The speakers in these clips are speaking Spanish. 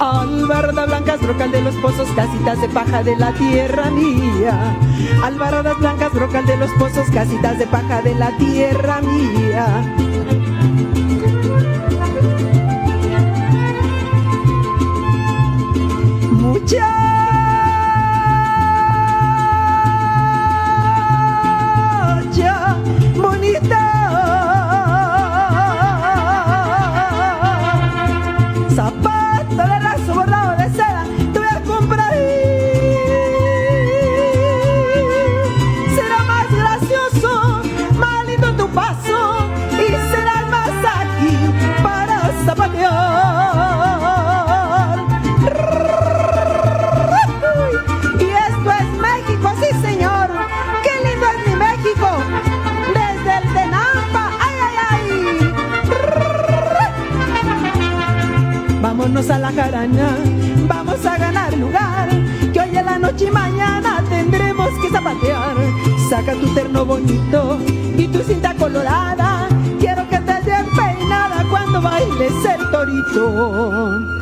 Albaradas blancas, brocal de los pozos, casitas de paja de la tierra mía. Albaradas blancas, brocal de los pozos, casitas de paja de la tierra mía. Vamos a ganar lugar, que hoy en la noche y mañana tendremos que zapatear. Saca tu terno bonito y tu cinta colorada, quiero que te den peinada cuando bailes el torito.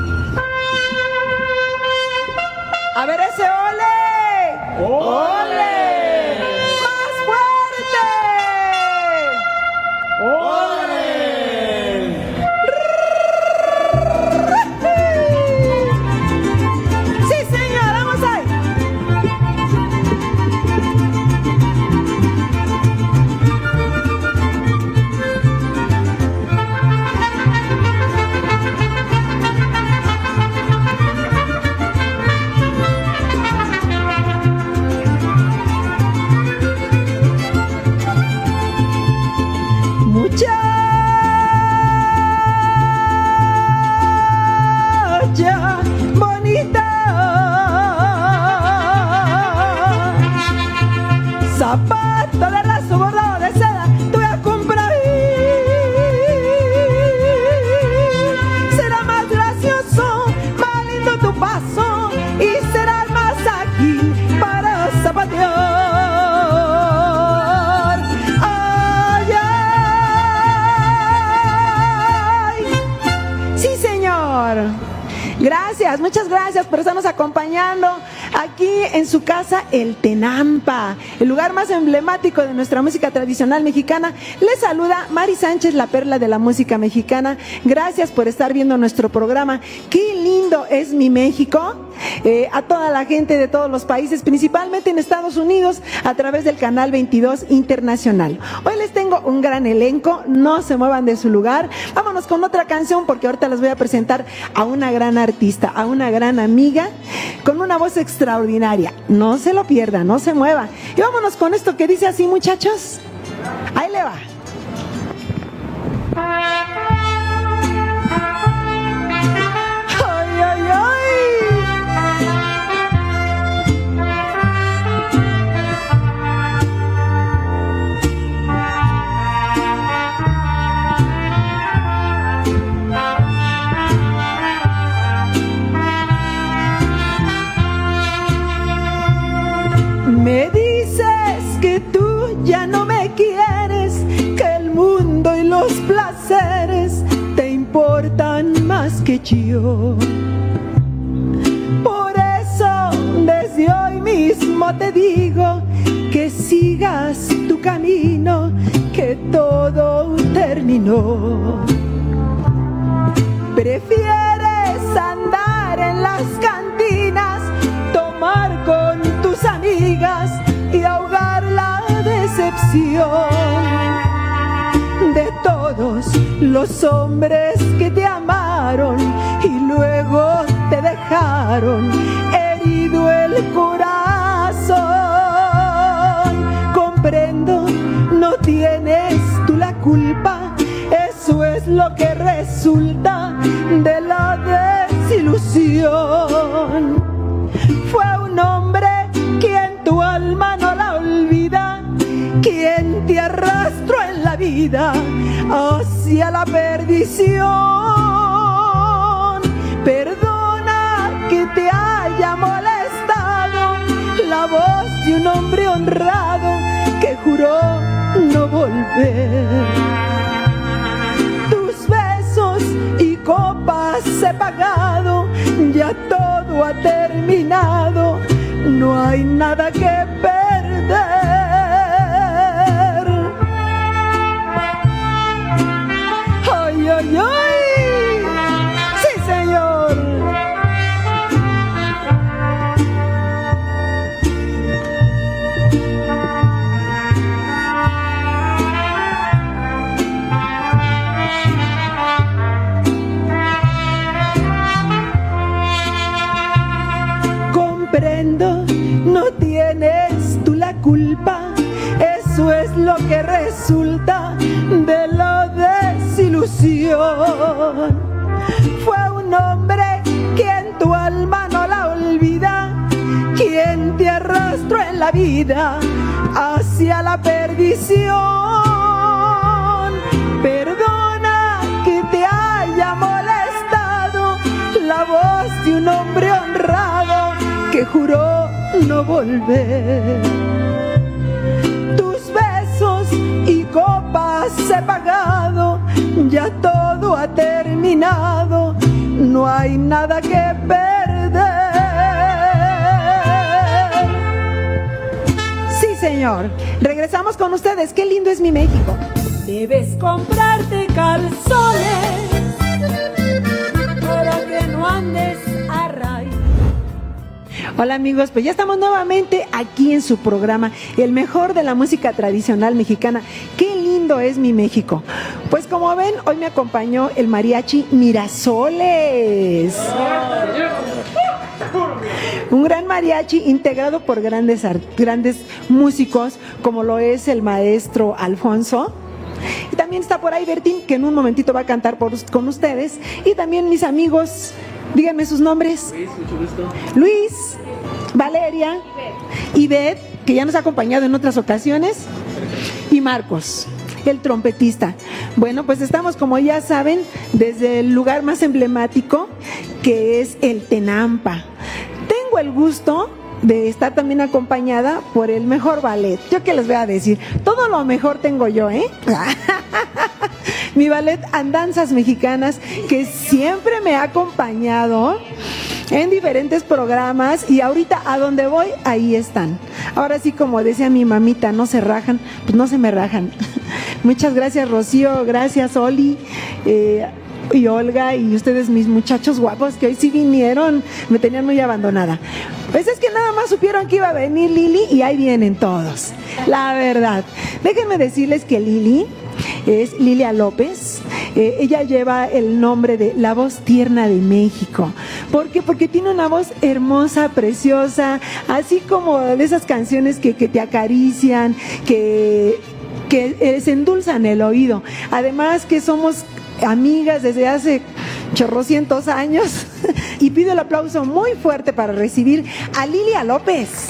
El Tenampa, el lugar más emblemático de nuestra música tradicional mexicana. Les saluda Mari Sánchez, la perla de la música mexicana. Gracias por estar viendo nuestro programa. Qué lindo es mi México. Eh, a toda la gente de todos los países, principalmente en Estados Unidos, a través del canal 22 Internacional. Hoy les tengo un gran elenco, no se muevan de su lugar. Vámonos con otra canción porque ahorita les voy a presentar a una gran artista, a una gran amiga, con una voz extraordinaria. No se lo pierda, no se mueva. Y vámonos con esto que dice así, muchachos. Ahí le va. Juró no volver. Tus besos y copas he pagado, ya todo ha terminado, no hay nada que perder. Que resulta de la desilusión. Fue un hombre quien tu alma no la olvida, quien te arrastró en la vida hacia la perdición. Perdona que te haya molestado la voz de un hombre honrado que juró no volver. He pagado, ya todo ha terminado, no hay nada que perder. Sí, señor. Regresamos con ustedes. Qué lindo es mi México. Debes comprarte calzones para que no andes a raíz. Hola amigos, pues ya estamos nuevamente aquí en su programa, el mejor de la música tradicional mexicana. Qué lindo es mi México. Pues como ven, hoy me acompañó el mariachi Mirasoles. Un gran mariachi integrado por grandes, grandes músicos, como lo es el maestro Alfonso. Y también está por ahí Bertín, que en un momentito va a cantar por- con ustedes. Y también mis amigos, díganme sus nombres. Luis, Valeria, Ivette, que ya nos ha acompañado en otras ocasiones, y Marcos, el trompetista. Bueno, pues estamos, como ya saben, desde el lugar más emblemático, que es el Tenampa. Tengo el gusto de estar también acompañada por el mejor ballet. Yo que les voy a decir, todo lo mejor tengo yo, ¿eh? Mi ballet Andanzas Mexicanas, que siempre me ha acompañado en diferentes programas y ahorita a donde voy, ahí están. Ahora sí, como decía mi mamita, no se rajan, pues no se me rajan. Muchas gracias Rocío, gracias Oli. eh, y Olga y ustedes mis muchachos guapos que hoy sí vinieron, me tenían muy abandonada. Pues es que nada más supieron que iba a venir Lili y ahí vienen todos. La verdad. Déjenme decirles que Lili es Lilia López. Eh, ella lleva el nombre de La Voz Tierna de México. ¿Por qué? Porque tiene una voz hermosa, preciosa, así como de esas canciones que, que te acarician, que, que eh, se endulzan el oído. Además que somos amigas desde hace chorrocientos años y pido el aplauso muy fuerte para recibir a Lilia López.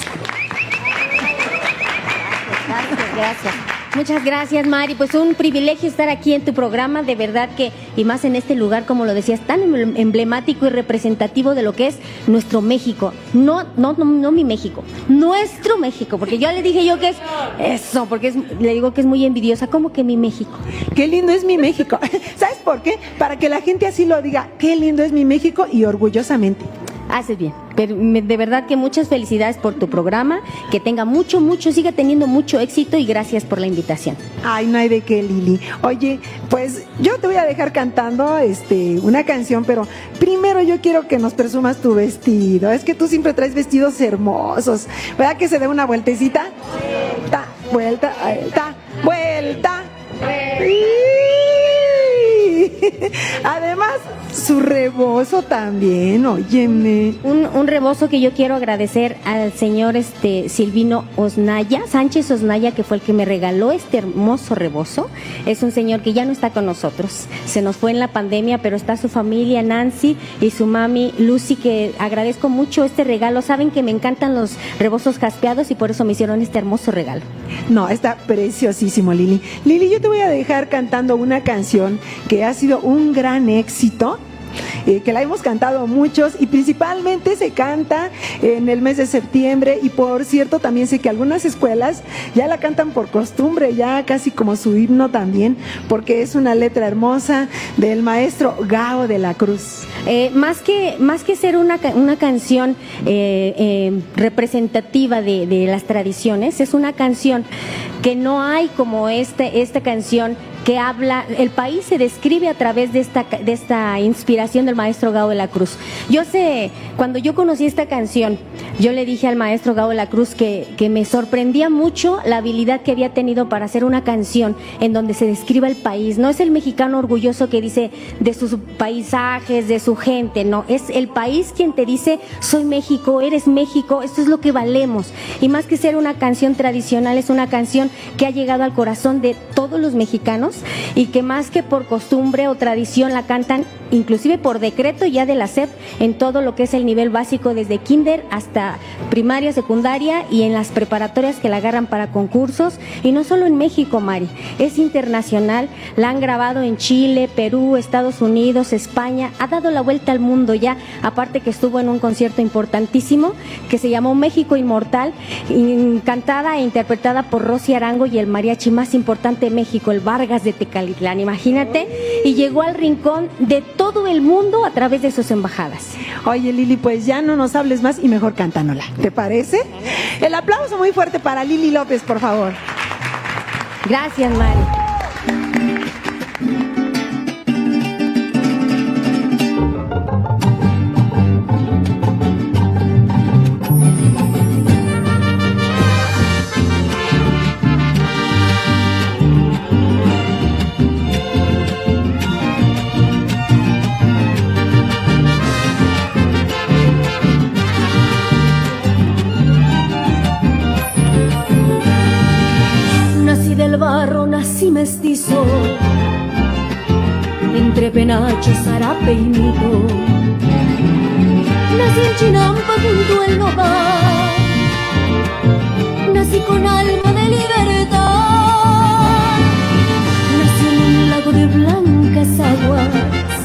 Gracias, gracias. Muchas gracias, Mari. Pues un privilegio estar aquí en tu programa, de verdad que, y más en este lugar, como lo decías, tan em- emblemático y representativo de lo que es nuestro México. No, no, no, no mi México, nuestro México, porque yo le dije yo que es eso, porque es- le digo que es muy envidiosa, como que mi México. Qué lindo es mi México. ¿Sabes por qué? Para que la gente así lo diga. Qué lindo es mi México y orgullosamente. Haces bien. Pero de verdad que muchas felicidades por tu programa, que tenga mucho, mucho, siga teniendo mucho éxito y gracias por la invitación. Ay, no hay de qué, Lili. Oye, pues yo te voy a dejar cantando este una canción, pero primero yo quiero que nos presumas tu vestido. Es que tú siempre traes vestidos hermosos. ¿Verdad que se dé una vueltecita? Vuelta, vuelta, vuelta, vuelta. ¡Y! Además, su rebozo también, óyeme. Un, un rebozo que yo quiero agradecer al señor este Silvino Osnaya, Sánchez Osnaya, que fue el que me regaló este hermoso rebozo. Es un señor que ya no está con nosotros. Se nos fue en la pandemia, pero está su familia, Nancy, y su mami, Lucy, que agradezco mucho este regalo. Saben que me encantan los rebozos caspeados y por eso me hicieron este hermoso regalo. No, está preciosísimo, Lili. Lili, yo te voy a dejar cantando una canción que ha sido un gran éxito eh, que la hemos cantado muchos y principalmente se canta en el mes de septiembre y por cierto también sé que algunas escuelas ya la cantan por costumbre, ya casi como su himno también, porque es una letra hermosa del maestro Gao de la Cruz. Eh, más, que, más que ser una, una canción eh, representativa de, de, las tradiciones, es una canción que no hay como este, esta canción que habla, el país se describe a través de esta, de esta inspiración del maestro Gao de la Cruz. Yo sé, cuando yo conocí esta canción, yo le dije al maestro Gao de la Cruz que, que me sorprendía mucho la habilidad que había tenido para hacer una canción en donde se describa el país. No es el mexicano orgulloso que dice de sus paisajes, de su gente, no, es el país quien te dice, soy México, eres México, esto es lo que valemos. Y más que ser una canción tradicional, es una canción que ha llegado al corazón de todos los mexicanos y que más que por costumbre o tradición la cantan inclusive por decreto ya de la SEP en todo lo que es el nivel básico desde kinder hasta primaria, secundaria y en las preparatorias que la agarran para concursos. Y no solo en México, Mari, es internacional, la han grabado en Chile, Perú, Estados Unidos, España, ha dado la vuelta al mundo ya, aparte que estuvo en un concierto importantísimo que se llamó México Inmortal, cantada e interpretada por Rosy Arango y el mariachi más importante de México, el Vargas de Tecalitlán, imagínate, y llegó al rincón de todo el mundo a través de sus embajadas. Oye Lili, pues ya no nos hables más y mejor cántanosla. ¿Te parece? El aplauso muy fuerte para Lili López, por favor. Gracias, Mari. Entre penacho, zarape y mito. Nací en Chinampa junto al nopal, nací con alma de libertad, nací en un lago de blancas aguas,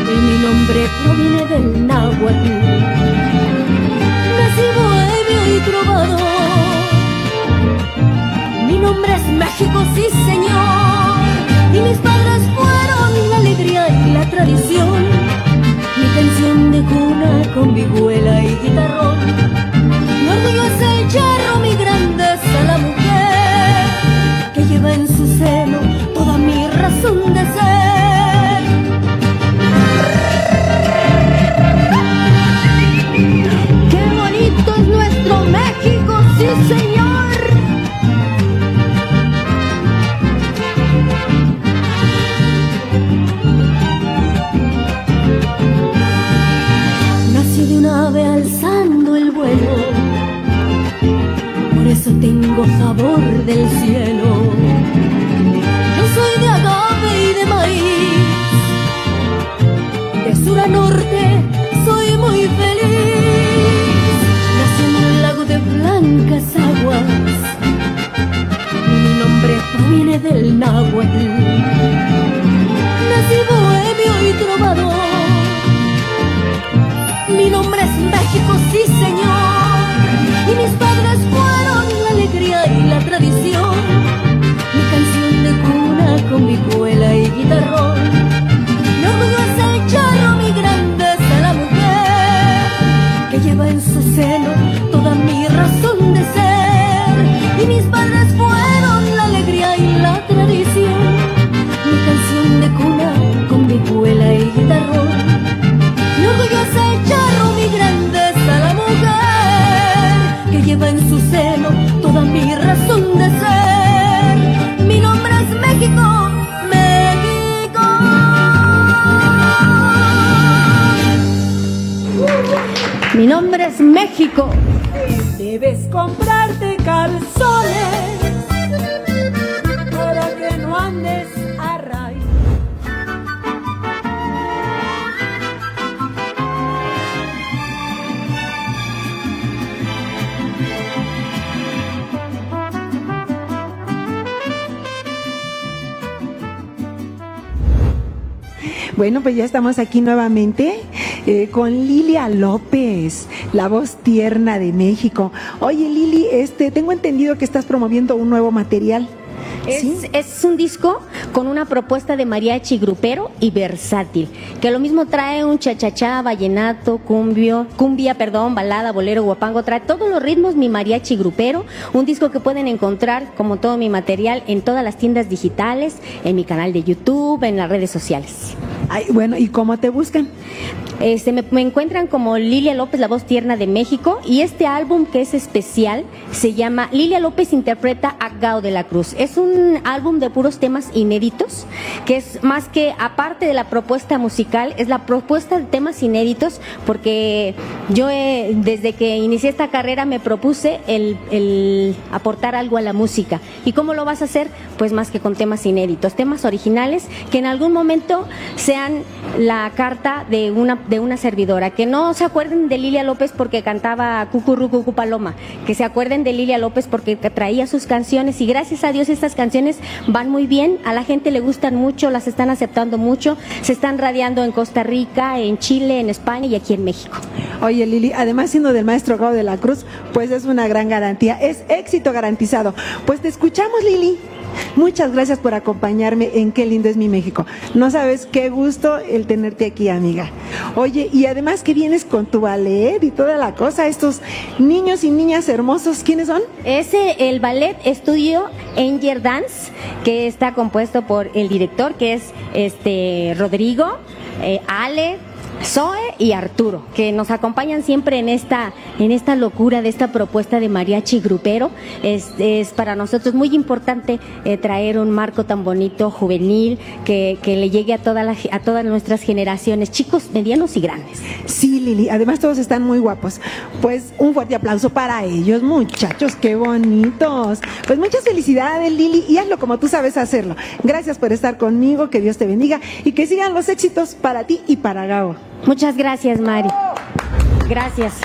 y mi nombre proviene del náhuatl. Nací bohemio y trovador mi nombre es México, sí señor. Y mis padres de cuna con vihuela y guitarrón. Mi orgullo es el charro, mi grandeza la mujer. Que lleva en su seno toda mi razón de ser. Qué bonito es nuestro México, sí señor. Sabor del cielo. Yo soy de agave y de maíz. De sur a norte soy muy feliz. Nací en un lago de blancas aguas. Mi nombre proviene del náhuatl. Nací bohemio y trovador mi nombre es México, sí señor. Y mis México. Debes comprarte calzones para que no andes a raíz. Bueno, pues ya estamos aquí nuevamente eh, con Lilia López, la voz tierna de México. Oye, Lili, este, tengo entendido que estás promoviendo un nuevo material. Es, es, un disco con una propuesta de mariachi grupero y versátil, que lo mismo trae un chachachá, vallenato, cumbio, cumbia, perdón, balada, bolero, guapango, trae todos los ritmos mi mariachi grupero, un disco que pueden encontrar como todo mi material en todas las tiendas digitales, en mi canal de YouTube, en las redes sociales. Ay, bueno, ¿y cómo te buscan? Este, me, encuentran como Lilia López, la voz tierna de México, y este álbum que es especial se llama Lilia López interpreta a Gao de la Cruz. Es un álbum de puros temas inéditos, que es más que aparte de la propuesta musical, es la propuesta de temas inéditos, porque yo eh, desde que inicié esta carrera me propuse el, el aportar algo a la música. ¿Y cómo lo vas a hacer? Pues más que con temas inéditos, temas originales que en algún momento sean la carta de una de una servidora, que no se acuerden de Lilia López porque cantaba Cucurru Cucu Paloma, que se acuerden de Lilia López porque traía sus canciones y gracias a Dios estas canciones van muy bien, a la gente le gustan mucho, las están aceptando mucho, se están radiando en Costa Rica, en Chile, en España y aquí en México. Oye Lili, además siendo del maestro Gao de la Cruz, pues es una gran garantía, es éxito garantizado. Pues te escuchamos Lili. Muchas gracias por acompañarme en Qué lindo es mi México. No sabes qué gusto el tenerte aquí, amiga. Oye, y además que vienes con tu ballet y toda la cosa, estos niños y niñas hermosos, ¿quiénes son? Ese, el ballet estudio Angel Dance, que está compuesto por el director, que es este Rodrigo, eh, Ale, Zoe y Arturo, que nos acompañan siempre en esta, en esta locura de esta propuesta de mariachi grupero. Es, es para nosotros muy importante eh, traer un marco tan bonito, juvenil, que, que le llegue a, toda la, a todas nuestras generaciones, chicos, medianos y grandes. Sí, Lili, además todos están muy guapos. Pues un fuerte aplauso para ellos, muchachos, qué bonitos. Pues muchas felicidades, Lili, y hazlo como tú sabes hacerlo. Gracias por estar conmigo, que Dios te bendiga y que sigan los éxitos para ti y para Gao. Muchas gracias, Mari. Gracias.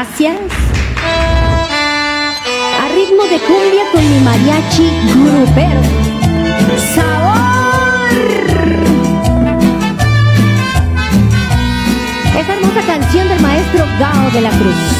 Gracias. A ritmo de cumbia con mi mariachi grupero. ¡Sabor! Esta hermosa canción del maestro Gao de la Cruz.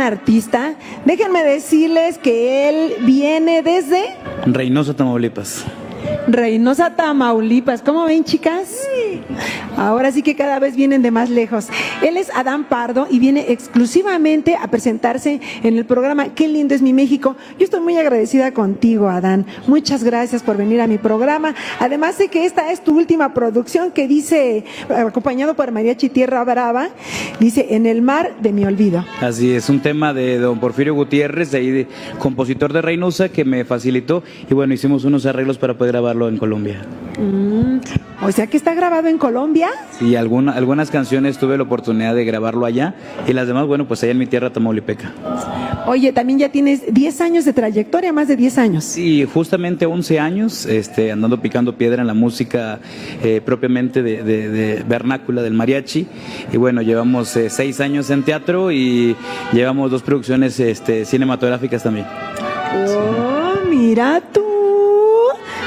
gran artista. Déjenme decirles que él viene desde Reynosa, Tamaulipas. Reynosa, Tamaulipas. ¿Cómo ven, chicas? Ahora sí que cada vez vienen de más lejos. Él es Adán Pardo y viene exclusivamente a presentarse en el programa Qué lindo es mi México. Yo estoy muy agradecida contigo, Adán. Muchas gracias por venir a mi programa. Además sé que esta es tu última producción que dice, acompañado por Mariachi Tierra Brava, dice En el mar de mi olvido. Así es, un tema de don Porfirio Gutiérrez, de ahí de, compositor de Reynosa, que me facilitó y bueno, hicimos unos arreglos para poder grabarlo en Colombia. Mm, o sea que está grabado en Colombia. Sí, alguna, algunas canciones tuve la oportunidad de grabarlo allá y las demás, bueno, pues allá en mi tierra Tamaulipeca. Oye, también ya tienes 10 años de trayectoria, más de 10 años. Sí, justamente 11 años, este, andando picando piedra en la música eh, propiamente de, vernácula del mariachi. Y bueno, llevamos 6 eh, años en teatro y llevamos dos producciones este, cinematográficas también. Oh, mira tú.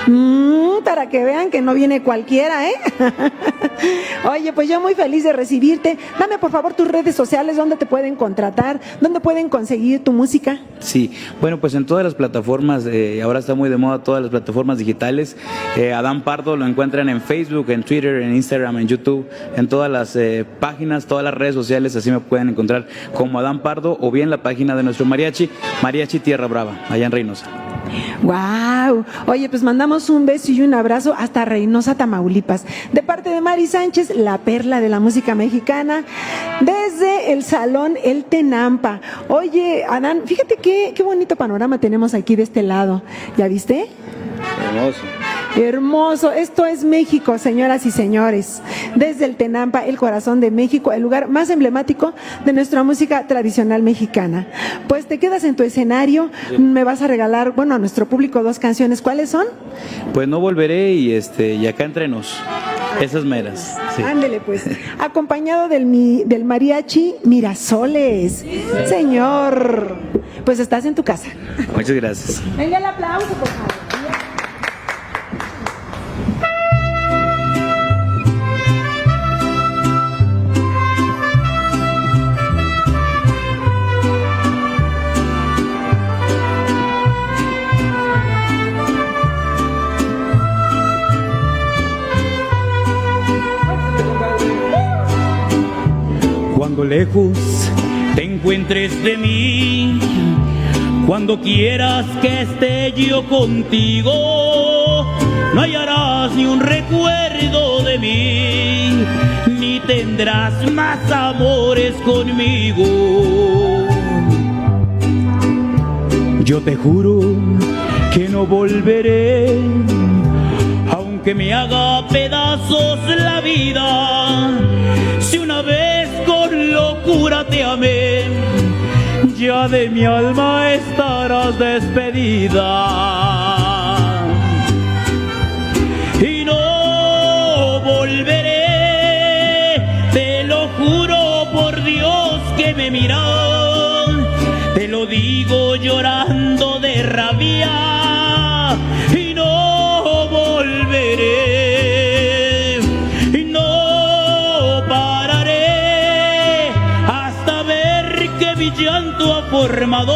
Mm, para que vean que no viene cualquiera, ¿eh? Oye, pues yo muy feliz de recibirte. Dame por favor tus redes sociales, donde te pueden contratar, dónde pueden conseguir tu música. Sí, bueno, pues en todas las plataformas, eh, ahora está muy de moda todas las plataformas digitales. Eh, Adán Pardo lo encuentran en Facebook, en Twitter, en Instagram, en YouTube, en todas las eh, páginas, todas las redes sociales, así me pueden encontrar como Adán Pardo o bien la página de nuestro mariachi, Mariachi Tierra Brava, allá en Reynosa. Wow. Oye, pues mandamos un beso y un abrazo hasta Reynosa, Tamaulipas. De parte de Mari Sánchez, la perla de la música mexicana, desde el Salón El Tenampa. Oye, Adán, fíjate qué, qué bonito panorama tenemos aquí de este lado. ¿Ya viste? Hermoso. Hermoso, esto es México, señoras y señores. Desde el Tenampa, el corazón de México, el lugar más emblemático de nuestra música tradicional mexicana. Pues te quedas en tu escenario, me vas a regalar, bueno, a nuestro público dos canciones. ¿Cuáles son? Pues no volveré y este y acá entrenos. Esas meras. Sí. Ándele pues. Acompañado del, mi- del mariachi Mirasoles. Señor, pues estás en tu casa. Muchas gracias. Venga el aplauso, por favor. Lejos te encuentres de mí, cuando quieras que esté yo contigo, no hallarás ni un recuerdo de mí, ni tendrás más amores conmigo. Yo te juro que no volveré, aunque me haga pedazos la vida. Si una vez locura te ya de mi alma estarás despedida. Mi llanto ha formado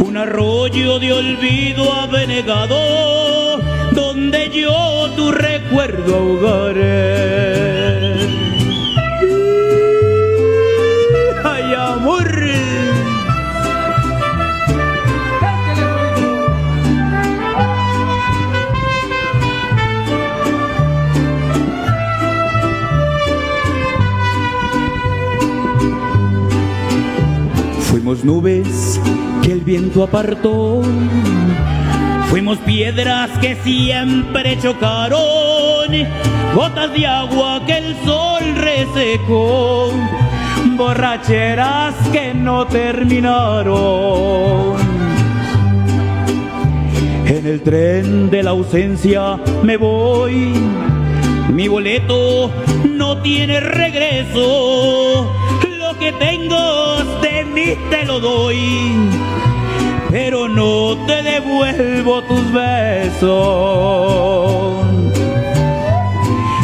un arroyo de olvido abnegado donde yo tu recuerdo ahogaré. Fuimos nubes que el viento apartó. Fuimos piedras que siempre chocaron. Gotas de agua que el sol resecó. Borracheras que no terminaron. En el tren de la ausencia me voy. Mi boleto no tiene regreso. Lo que tengo doy. Pero no te devuelvo tus besos.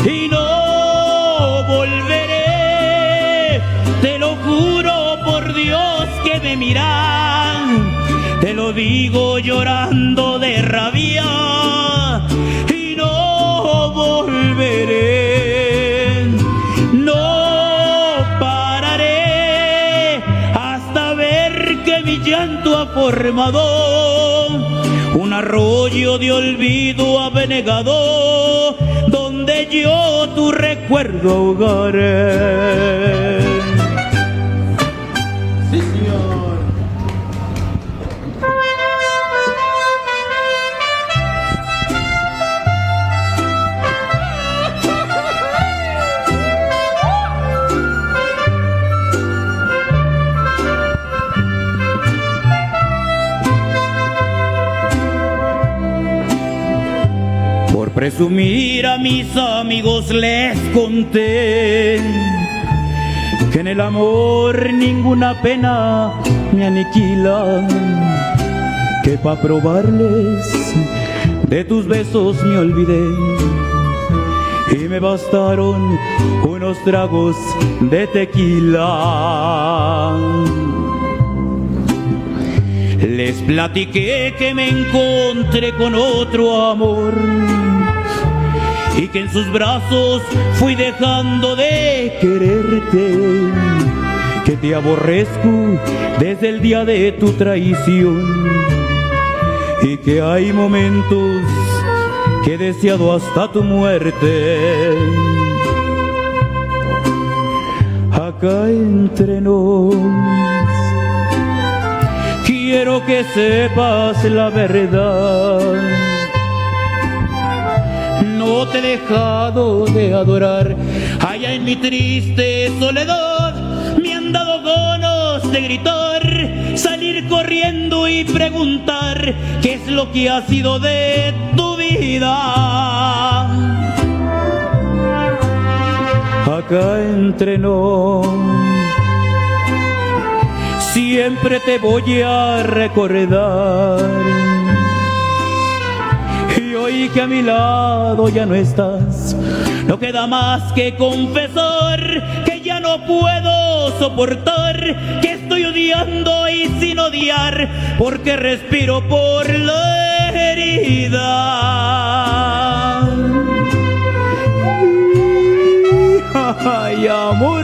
Y no volveré. Te lo juro por Dios que me miran. Te lo digo llorando de rabia. Un arroyo de olvido abnegado donde yo tu recuerdo ahogaré. Presumir a mis amigos les conté que en el amor ninguna pena me aniquila, que pa' probarles de tus besos me olvidé y me bastaron unos tragos de tequila. Les platiqué que me encontré con otro amor y que en sus brazos fui dejando de quererte, que te aborrezco desde el día de tu traición y que hay momentos que he deseado hasta tu muerte. Acá entre nos, quiero que sepas la verdad. No te he dejado de adorar, allá en mi triste soledad me han dado ganas de gritar, salir corriendo y preguntar qué es lo que ha sido de tu vida. Acá entre nos, siempre te voy a recordar. Hoy que a mi lado ya no estás, no queda más que confesar que ya no puedo soportar, que estoy odiando y sin odiar, porque respiro por la herida. Ay, amor.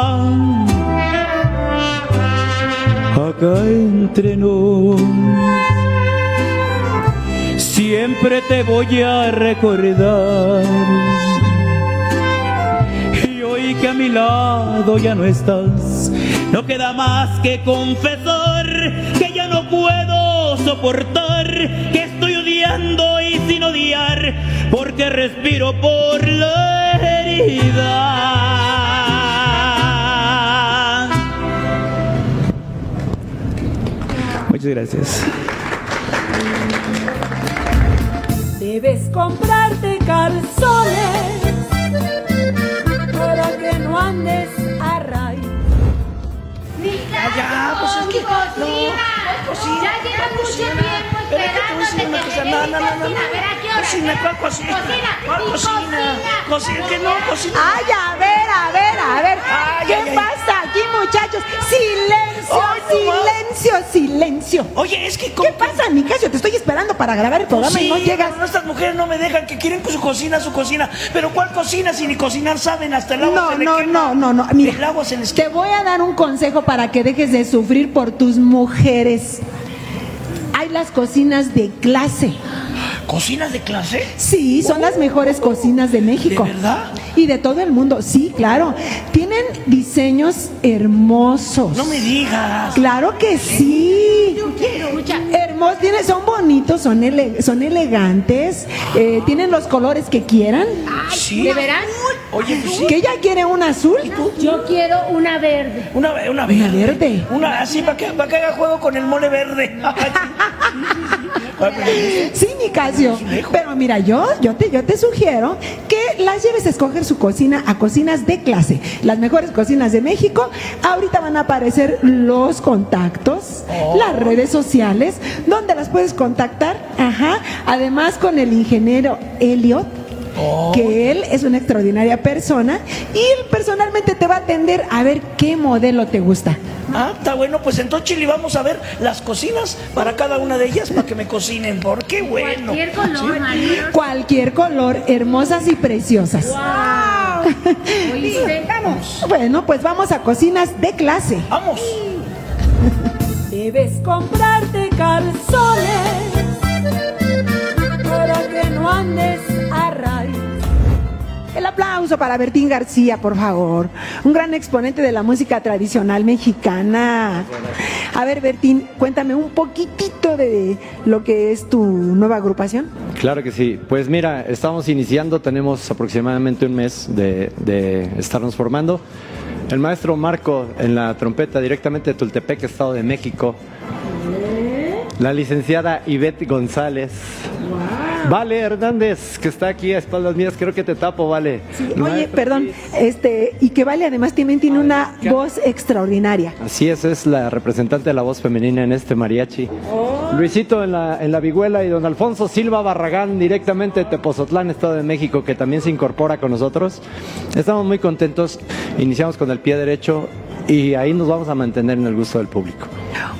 Acá entre nos, siempre te voy a recordar. Y hoy que a mi lado ya no estás, no queda más que confesar que ya no puedo soportar, que estoy odiando y sin odiar, porque respiro por la herida. Muchas gracias. Debes comprarte calzones para que no andes a raíz. ya, pues es que- cocina. no, cocina, Ya lleva ¿cuál mucho cocina? tiempo Pero es que te no, no, no, no, cocina. ¿cuál cocina? Cocina, ¿Cuál sí, cocina? Cocina, que no, cocina. Ay, a ver, a ver, a ver. Ay, ¿Qué pasa muchachos? Silencio, Ay, no más. silencio, silencio. Oye, es que... ¿Qué pasa, Nicasio? Te estoy esperando para grabar el programa Sí, y no llegas. pero estas mujeres no me dejan que quieren su cocina, su cocina. Pero ¿cuál cocina si ni cocinar saben? Hasta el agua No, se no, quema. no, no, no. Mira, El agua se les te voy a dar un consejo para que dejes de sufrir por tus mujeres. Hay las cocinas de clase. ¿Cocinas de clase? Sí, son las mejores cocinas de México. ¿De verdad? Y de todo el mundo. Sí, claro. Tienen diseños hermosos. No me digas. Claro que sí. Escucha, Hermosos, tienen- son bonitos, son, ele- son elegantes, eh, tienen los colores que quieran. Sí. ¿de veras? Oye, pues sí. ¿Que ella quiere un azul? Yo quiero una verde. Una, una verde. Una verde. Una así para que, para que haga juego con el mole verde. Sí, Nicasio. Pero mira, yo, yo, te, yo te sugiero que las lleves a escoger su cocina a cocinas de clase. Las mejores cocinas de México. Ahorita van a aparecer los contactos, las redes sociales, donde las puedes contactar. Ajá. Además con el ingeniero Elliot. Que él es una extraordinaria persona y él personalmente te va a atender a ver qué modelo te gusta. Ah, está bueno, pues entonces Chili vamos a ver las cocinas para cada una de ellas para que me cocinen, por qué bueno. Cualquier color, Mario. Cualquier color, hermosas y preciosas. ¿Oíste? Vamos, Bueno, pues vamos a cocinas de clase. vamos. Debes comprarte calzones para que no andes aplauso para Bertín García, por favor. Un gran exponente de la música tradicional mexicana. A ver, Bertín, cuéntame un poquitito de lo que es tu nueva agrupación. Claro que sí. Pues mira, estamos iniciando, tenemos aproximadamente un mes de, estarnos formando. El maestro Marco en la trompeta directamente de Tultepec, Estado de México. La licenciada Ivette González Vale Hernández, que está aquí a espaldas mías, creo que te tapo, Vale. Oye, Maestro perdón, este, y que Vale además también tiene una voz extraordinaria. Así es, es la representante de la voz femenina en este mariachi. Luisito en la, en la vihuela y don Alfonso Silva Barragán, directamente de Tepozotlán, Estado de México, que también se incorpora con nosotros. Estamos muy contentos, iniciamos con el pie derecho y ahí nos vamos a mantener en el gusto del público.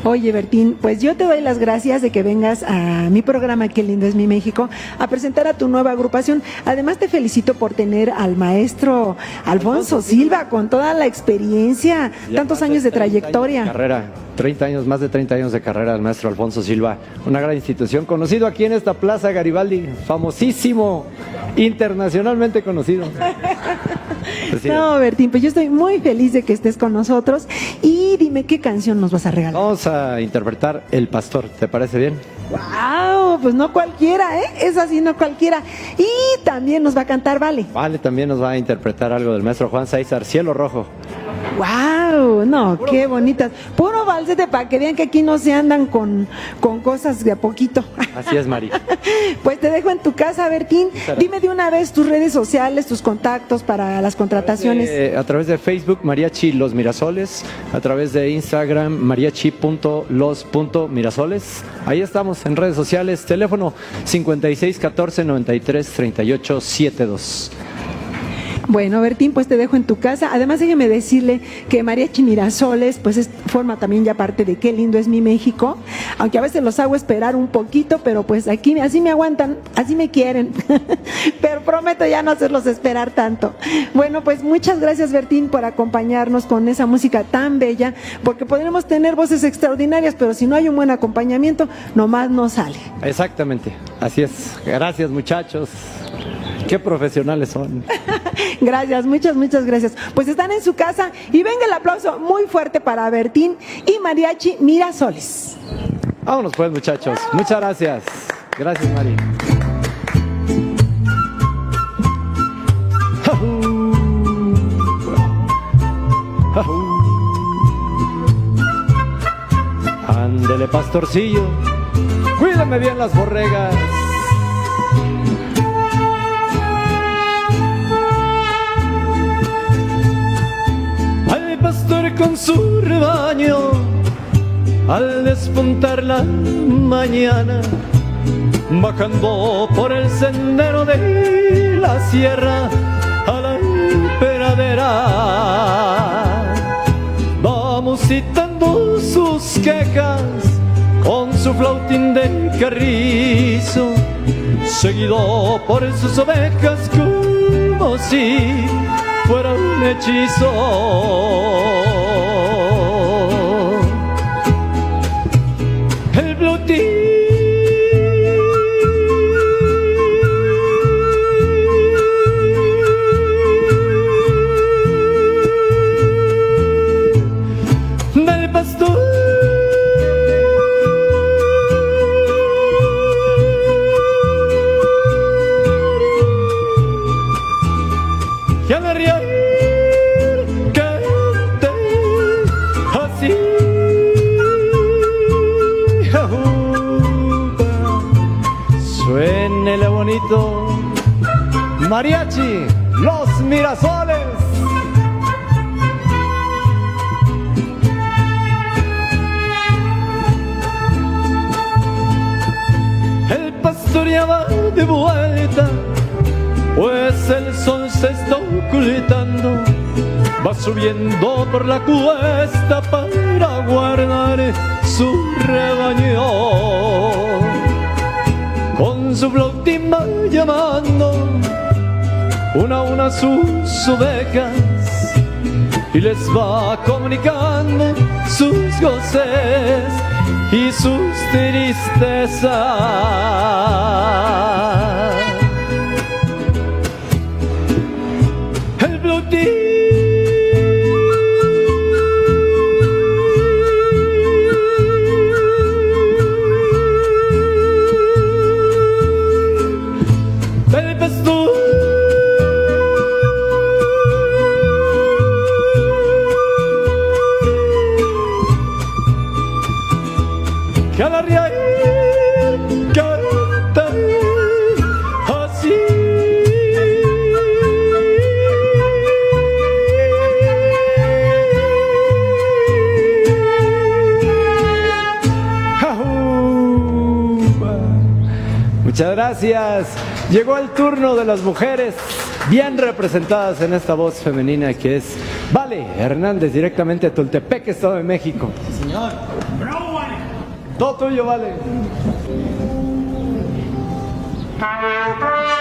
Oye, Bertín, pues yo te doy las gracias de que vengas a mi programa Qué lindo es mi México a presentar a tu nueva agrupación. Además te felicito por tener al maestro Alfonso Silva con toda la experiencia, Ya tantos años de 30 años trayectoria. carrera, 30 años, más de 30 años de carrera del maestro Alfonso Silva, una gran institución, conocido aquí en esta plaza Garibaldi, famosísimo, internacionalmente conocido. Así. No, Bertín, pues yo estoy muy feliz de que estés con nosotros y dime qué canción nos vas a regalar. Vamos a interpretar El Pastor, ¿te parece bien? ¡Wow! Pues no cualquiera, ¿eh? Es así, no cualquiera. Y también nos va a cantar Vale. Vale, también nos va a interpretar algo del maestro Juan César, Cielo Rojo. ¡Wow! No, qué bonitas. Puro falsete para que vean que aquí no se andan con, con cosas de a poquito. Así es, Mari. Pues te dejo en tu casa, Bertín. Dime de una vez tus redes sociales, tus contactos para las contrataciones. Eh, a través de Facebook, Mariachi Los Mirasoles, a través de Instagram, mariachi.los.mirasoles. Ahí estamos en redes sociales, teléfono 56 14 93 38 72. Bueno, Bertín, pues te dejo en tu casa. Además, déjeme decirle que Mariachi Mirasoles, pues es- forma también ya parte de Qué lindo es mi México. Aunque a veces los hago esperar un poquito, pero pues aquí así me aguantan, así me quieren. pero prometo ya no hacerlos esperar tanto. Bueno, pues muchas gracias, Bertín, por acompañarnos con esa música tan bella, porque podremos tener voces extraordinarias, pero si no hay un buen acompañamiento, nomás no sale. Exactamente, así es. Gracias, muchachos. Qué profesionales son. Gracias, muchas, muchas gracias. Pues están en su casa y venga el aplauso muy fuerte para Bertín y Mariachi Mirasoles. Vámonos pues, muchachos. Muchas gracias. Gracias, Mari. Ándele, pastorcillo. Cuídame bien las borregas. Con su rebaño al despuntar la mañana, bajando por el sendero de la sierra a la emperadera. Vamos citando sus quejas con su flautín de carrizo, seguido por sus ovejas como si fuera un hechizo. El del pastor Mariachi Los Mirasoles El pastor ya va de vuelta pues el sol se está ocultando, va subiendo por la cuesta para guardar su rebaño. Con su flautín va llamando una a una sus ovejas y les va comunicando sus goces y sus tristezas. Gracias. Llegó el turno de las mujeres bien representadas en esta voz femenina que es Vale Hernández, directamente de Tultepec, Estado de México. Señor. Bravo, vale. Todo tuyo, Vale.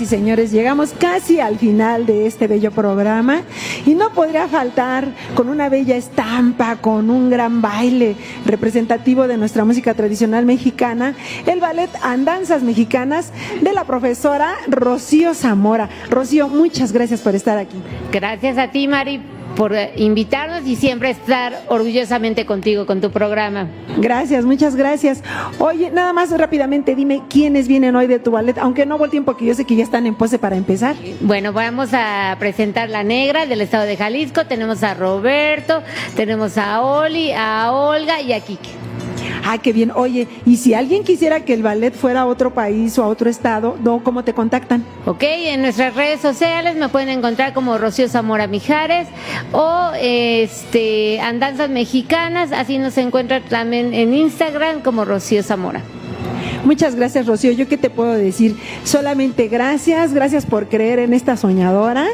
Y señores, llegamos casi al final de este bello programa y no podría faltar con una bella estampa, con un gran baile representativo de nuestra música tradicional mexicana, el ballet Andanzas Mexicanas de la profesora Rocío Zamora. Rocío, muchas gracias por estar aquí. Gracias a ti, Mari, por invitarnos y siempre estar orgullosamente contigo, con tu programa. Gracias, muchas gracias. Oye, nada más rápidamente, dime quiénes tienen hoy de tu ballet, aunque no hubo tiempo que yo sé que ya están en pose para empezar. Bueno, vamos a presentar la negra del estado de Jalisco. Tenemos a Roberto, tenemos a Oli, a Olga y a Kike. Ah, qué bien. Oye, y si alguien quisiera que el ballet fuera a otro país o a otro estado. ¿cómo te contactan? Ok, en nuestras redes sociales me pueden encontrar como Rocío Zamora Mijares o este Andanzas Mexicanas, así nos encuentran también en Instagram como Rocío Zamora. Muchas gracias, Rocío. ¿Yo qué te puedo decir? Solamente gracias, gracias por creer en esta soñadora.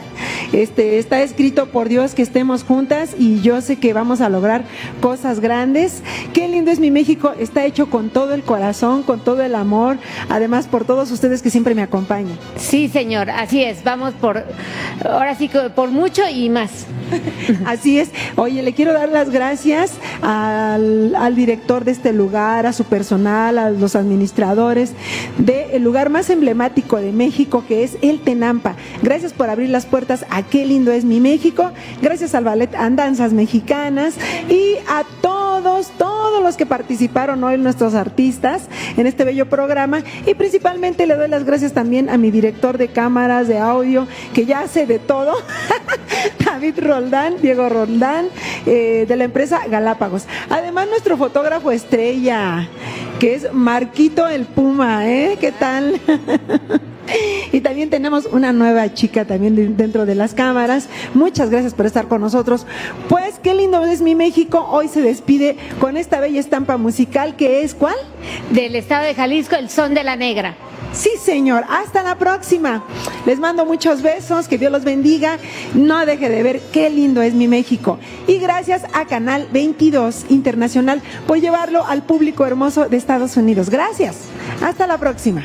Este, está escrito por Dios que estemos juntas y yo sé que vamos a lograr cosas grandes. Qué lindo es mi México, está hecho con todo el corazón, con todo el amor, además por todos ustedes que siempre me acompañan. Sí, señor, así es. Vamos por, ahora sí por mucho y más. Así es. Oye, le quiero dar las gracias al, al director de este lugar, a su personal, a los administradores del lugar más emblemático de México, que es el Tenampa. Gracias por abrir las puertas a Qué lindo es mi México. Gracias al Ballet Andanzas Mexicanas y a todos, todos los que participaron hoy, nuestros artistas, en este bello programa. Y principalmente le doy las gracias también a mi director de cámaras, de audio, que ya hace de todo, David Roldán, Diego Roldán, eh, de la empresa Galápagos. Además, nuestro fotógrafo estrella, que es Marquito el Puma, ¿eh? ¿Qué tal? Y también tenemos una nueva chica también de- dentro de las cámaras. Muchas gracias por estar con nosotros. Pues qué lindo es mi México. Hoy se despide con esta bella estampa musical que es ¿cuál? Del estado de Jalisco, el son de la negra. Sí, señor. Hasta la próxima. Les mando muchos besos. Que Dios los bendiga. No deje de ver qué lindo es mi México. Y gracias a Canal 22 Internacional por llevarlo al público hermoso de Estados Unidos. Gracias. Hasta la próxima.